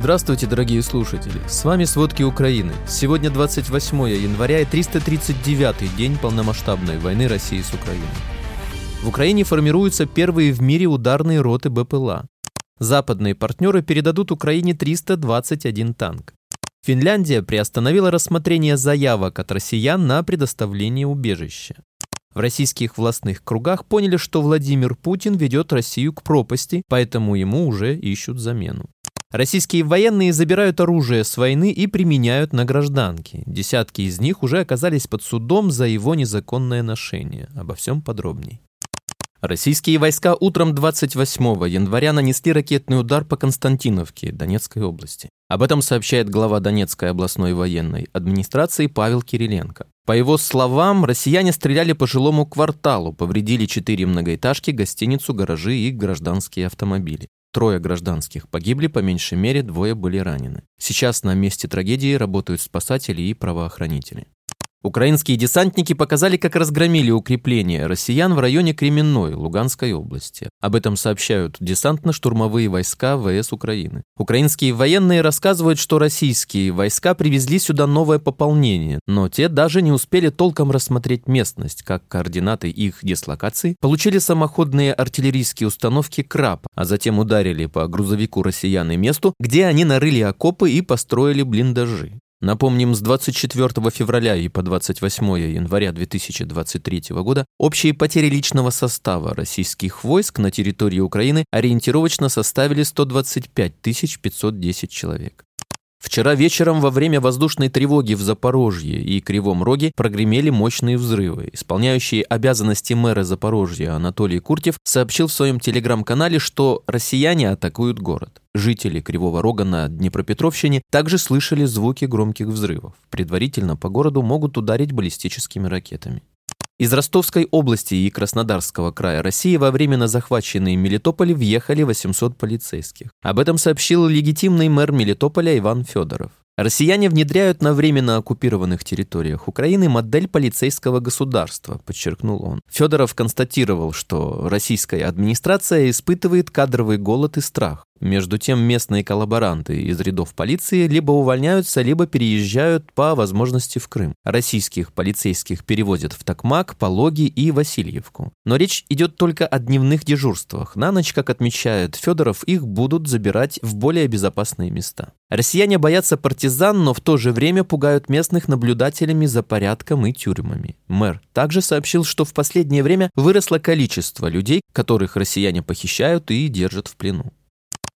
Здравствуйте, дорогие слушатели! С вами «Сводки Украины». Сегодня 28 января и 339-й день полномасштабной войны России с Украиной. В Украине формируются первые в мире ударные роты БПЛА. Западные партнеры передадут Украине 321 танк. Финляндия приостановила рассмотрение заявок от россиян на предоставление убежища. В российских властных кругах поняли, что Владимир Путин ведет Россию к пропасти, поэтому ему уже ищут замену. Российские военные забирают оружие с войны и применяют на гражданке. Десятки из них уже оказались под судом за его незаконное ношение. Обо всем подробней. Российские войска утром 28 января нанесли ракетный удар по Константиновке, Донецкой области. Об этом сообщает глава Донецкой областной военной администрации Павел Кириленко. По его словам, россияне стреляли по жилому кварталу, повредили четыре многоэтажки, гостиницу, гаражи и гражданские автомобили. Трое гражданских погибли, по меньшей мере двое были ранены. Сейчас на месте трагедии работают спасатели и правоохранители. Украинские десантники показали, как разгромили укрепления россиян в районе Кременной, Луганской области. Об этом сообщают десантно-штурмовые войска ВС Украины. Украинские военные рассказывают, что российские войска привезли сюда новое пополнение, но те даже не успели толком рассмотреть местность, как координаты их дислокации получили самоходные артиллерийские установки «Краб», а затем ударили по грузовику россиян и месту, где они нарыли окопы и построили блиндажи. Напомним, с 24 февраля и по 28 января 2023 года общие потери личного состава российских войск на территории Украины ориентировочно составили 125 510 человек. Вчера вечером во время воздушной тревоги в Запорожье и Кривом Роге прогремели мощные взрывы. Исполняющий обязанности мэра Запорожья Анатолий Куртев сообщил в своем телеграм-канале, что россияне атакуют город. Жители Кривого Рога на Днепропетровщине также слышали звуки громких взрывов. Предварительно по городу могут ударить баллистическими ракетами. Из Ростовской области и Краснодарского края России во временно захваченные Мелитополь въехали 800 полицейских. Об этом сообщил легитимный мэр Мелитополя Иван Федоров. Россияне внедряют на временно оккупированных территориях Украины модель полицейского государства, подчеркнул он. Федоров констатировал, что российская администрация испытывает кадровый голод и страх. Между тем местные коллаборанты из рядов полиции либо увольняются, либо переезжают по возможности в Крым. Российских полицейских переводят в Токмак, Пологи и Васильевку. Но речь идет только о дневных дежурствах. На ночь, как отмечает Федоров, их будут забирать в более безопасные места. Россияне боятся партизан, но в то же время пугают местных наблюдателями за порядком и тюрьмами. Мэр также сообщил, что в последнее время выросло количество людей, которых россияне похищают и держат в плену.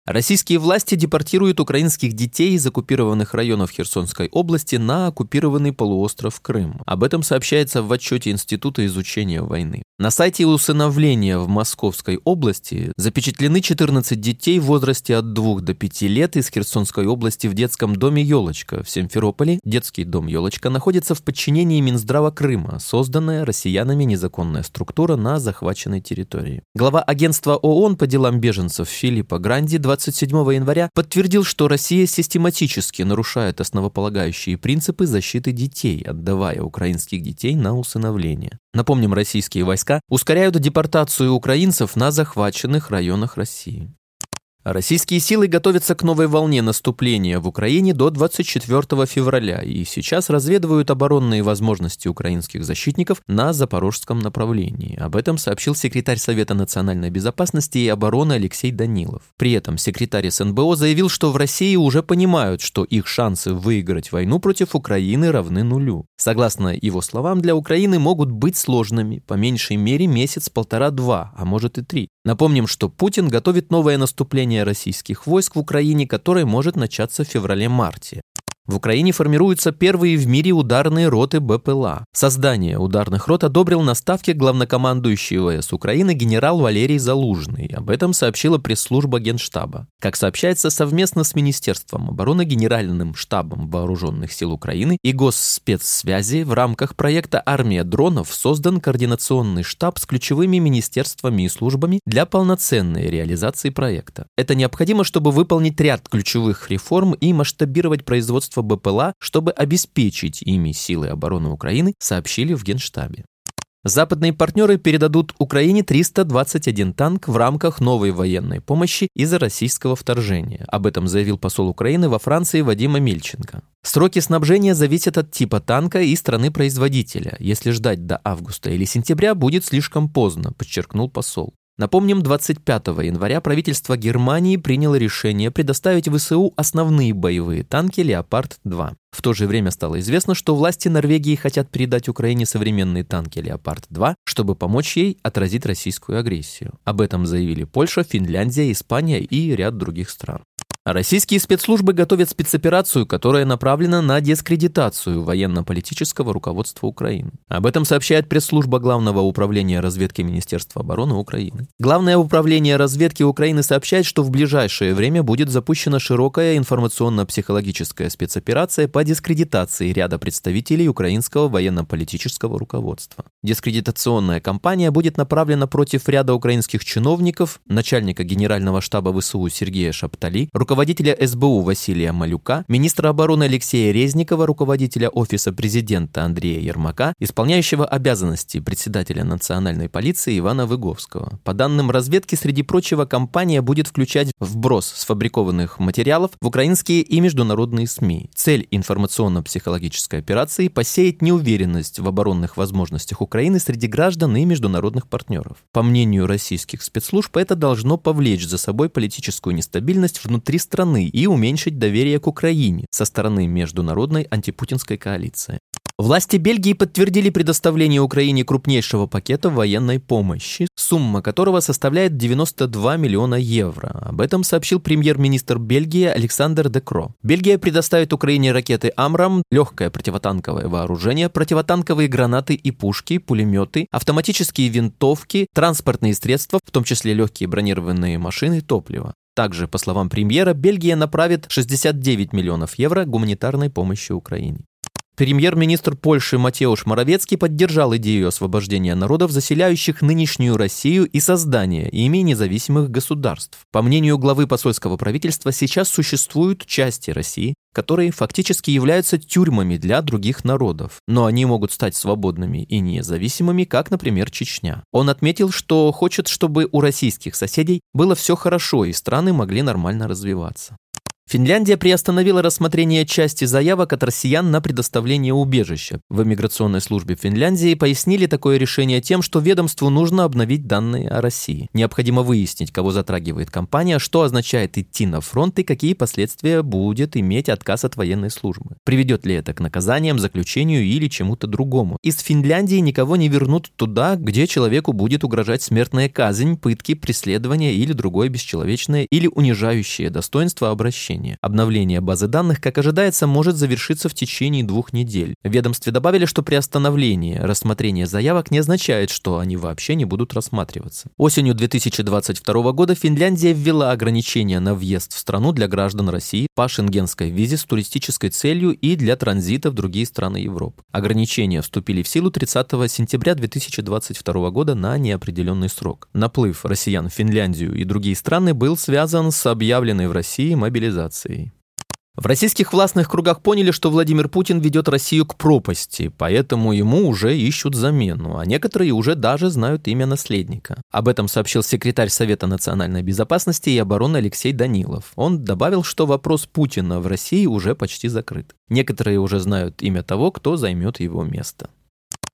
Российские власти депортируют украинских детей из оккупированных районов Херсонской области на оккупированный полуостров Крым. Об этом сообщается в отчете Института изучения войны. На сайте усыновления в Московской области запечатлены 14 детей в возрасте от 2 до 5 лет из Херсонской области в детском доме «Елочка» в Симферополе. Детский дом «Елочка» находится в подчинении Минздрава Крыма, созданная россиянами незаконная структура на захваченной территории. Глава агентства ООН по делам беженцев Филиппа Гранди 27 января подтвердил, что Россия систематически нарушает основополагающие принципы защиты детей, отдавая украинских детей на усыновление. Напомним, российские войска ускоряют депортацию украинцев на захваченных районах России. Российские силы готовятся к новой волне наступления в Украине до 24 февраля и сейчас разведывают оборонные возможности украинских защитников на запорожском направлении. Об этом сообщил секретарь Совета национальной безопасности и обороны Алексей Данилов. При этом секретарь СНБО заявил, что в России уже понимают, что их шансы выиграть войну против Украины равны нулю. Согласно его словам, для Украины могут быть сложными, по меньшей мере месяц, полтора-два, а может и три. Напомним, что Путин готовит новое наступление российских войск в Украине, которое может начаться в феврале-марте. В Украине формируются первые в мире ударные роты БПЛА. Создание ударных рот одобрил на ставке главнокомандующий ВС Украины генерал Валерий Залужный. Об этом сообщила пресс-служба Генштаба. Как сообщается, совместно с Министерством обороны, Генеральным штабом Вооруженных сил Украины и Госспецсвязи в рамках проекта «Армия дронов» создан координационный штаб с ключевыми министерствами и службами для полноценной реализации проекта. Это необходимо, чтобы выполнить ряд ключевых реформ и масштабировать производство производства БПЛА, чтобы обеспечить ими силы обороны Украины, сообщили в Генштабе. Западные партнеры передадут Украине 321 танк в рамках новой военной помощи из-за российского вторжения. Об этом заявил посол Украины во Франции Вадима Мильченко. Сроки снабжения зависят от типа танка и страны-производителя. Если ждать до августа или сентября, будет слишком поздно, подчеркнул посол. Напомним, 25 января правительство Германии приняло решение предоставить ВСУ основные боевые танки «Леопард-2». В то же время стало известно, что власти Норвегии хотят передать Украине современные танки «Леопард-2», чтобы помочь ей отразить российскую агрессию. Об этом заявили Польша, Финляндия, Испания и ряд других стран. Российские спецслужбы готовят спецоперацию, которая направлена на дискредитацию военно-политического руководства Украины. Об этом сообщает пресс-служба Главного управления разведки Министерства обороны Украины. Главное управление разведки Украины сообщает, что в ближайшее время будет запущена широкая информационно-психологическая спецоперация по дискредитации ряда представителей украинского военно-политического руководства. Дискредитационная кампания будет направлена против ряда украинских чиновников, начальника Генерального штаба ВСУ Сергея Шаптали, руководителя СБУ Василия Малюка, министра обороны Алексея Резникова, руководителя Офиса президента Андрея Ермака, исполняющего обязанности председателя национальной полиции Ивана Выговского. По данным разведки, среди прочего, компания будет включать вброс сфабрикованных материалов в украинские и международные СМИ. Цель информационно-психологической операции – посеять неуверенность в оборонных возможностях Украины среди граждан и международных партнеров. По мнению российских спецслужб, это должно повлечь за собой политическую нестабильность внутри страны и уменьшить доверие к Украине со стороны международной антипутинской коалиции. Власти Бельгии подтвердили предоставление Украине крупнейшего пакета военной помощи, сумма которого составляет 92 миллиона евро. Об этом сообщил премьер-министр Бельгии Александр Декро. Бельгия предоставит Украине ракеты «Амрам», легкое противотанковое вооружение, противотанковые гранаты и пушки, пулеметы, автоматические винтовки, транспортные средства, в том числе легкие бронированные машины, топливо. Также, по словам премьера, Бельгия направит 69 миллионов евро гуманитарной помощи Украине. Премьер-министр Польши Матеуш Моровецкий поддержал идею освобождения народов, заселяющих нынешнюю Россию и создания ими независимых государств. По мнению главы посольского правительства, сейчас существуют части России, которые фактически являются тюрьмами для других народов, но они могут стать свободными и независимыми, как, например, Чечня. Он отметил, что хочет, чтобы у российских соседей было все хорошо и страны могли нормально развиваться. Финляндия приостановила рассмотрение части заявок от россиян на предоставление убежища. В иммиграционной службе Финляндии пояснили такое решение тем, что ведомству нужно обновить данные о России. Необходимо выяснить, кого затрагивает компания, что означает идти на фронт и какие последствия будет иметь отказ от военной службы. Приведет ли это к наказаниям, заключению или чему-то другому. Из Финляндии никого не вернут туда, где человеку будет угрожать смертная казнь, пытки, преследование или другое бесчеловечное или унижающее достоинство обращение обновления. Обновление базы данных, как ожидается, может завершиться в течение двух недель. В ведомстве добавили, что при остановлении рассмотрения заявок не означает, что они вообще не будут рассматриваться. Осенью 2022 года Финляндия ввела ограничения на въезд в страну для граждан России по шенгенской визе с туристической целью и для транзита в другие страны Европы. Ограничения вступили в силу 30 сентября 2022 года на неопределенный срок. Наплыв россиян в Финляндию и другие страны был связан с объявленной в России мобилизацией мобилизации. В российских властных кругах поняли, что Владимир Путин ведет Россию к пропасти, поэтому ему уже ищут замену, а некоторые уже даже знают имя наследника. Об этом сообщил секретарь Совета национальной безопасности и обороны Алексей Данилов. Он добавил, что вопрос Путина в России уже почти закрыт. Некоторые уже знают имя того, кто займет его место.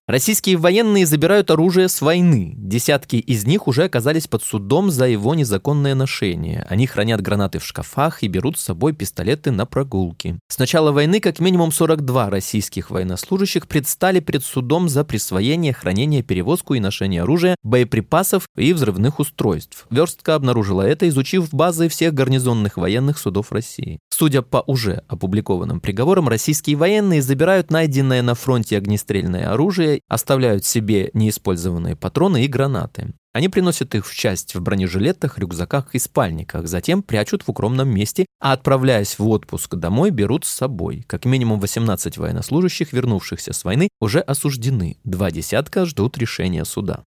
Российские военные забирают оружие с войны. Десятки из них уже оказались под судом за его незаконное ношение. Они хранят гранаты в шкафах и берут с собой пистолеты на прогулки. С начала войны как минимум 42 российских военнослужащих предстали перед судом за присвоение, хранение, перевозку и ношение оружия, боеприпасов и взрывных устройств. Верстка обнаружила это, изучив базы всех гарнизонных военных судов России. Судя по уже опубликованным приговорам, российские военные забирают найденное на фронте огнестрельное оружие, оставляют себе неиспользованные патроны и гранаты. Они приносят их в часть в бронежилетах, рюкзаках и спальниках, затем прячут в укромном месте, а отправляясь в отпуск домой, берут с собой. Как минимум 18 военнослужащих, вернувшихся с войны, уже осуждены. Два десятка ждут решения суда.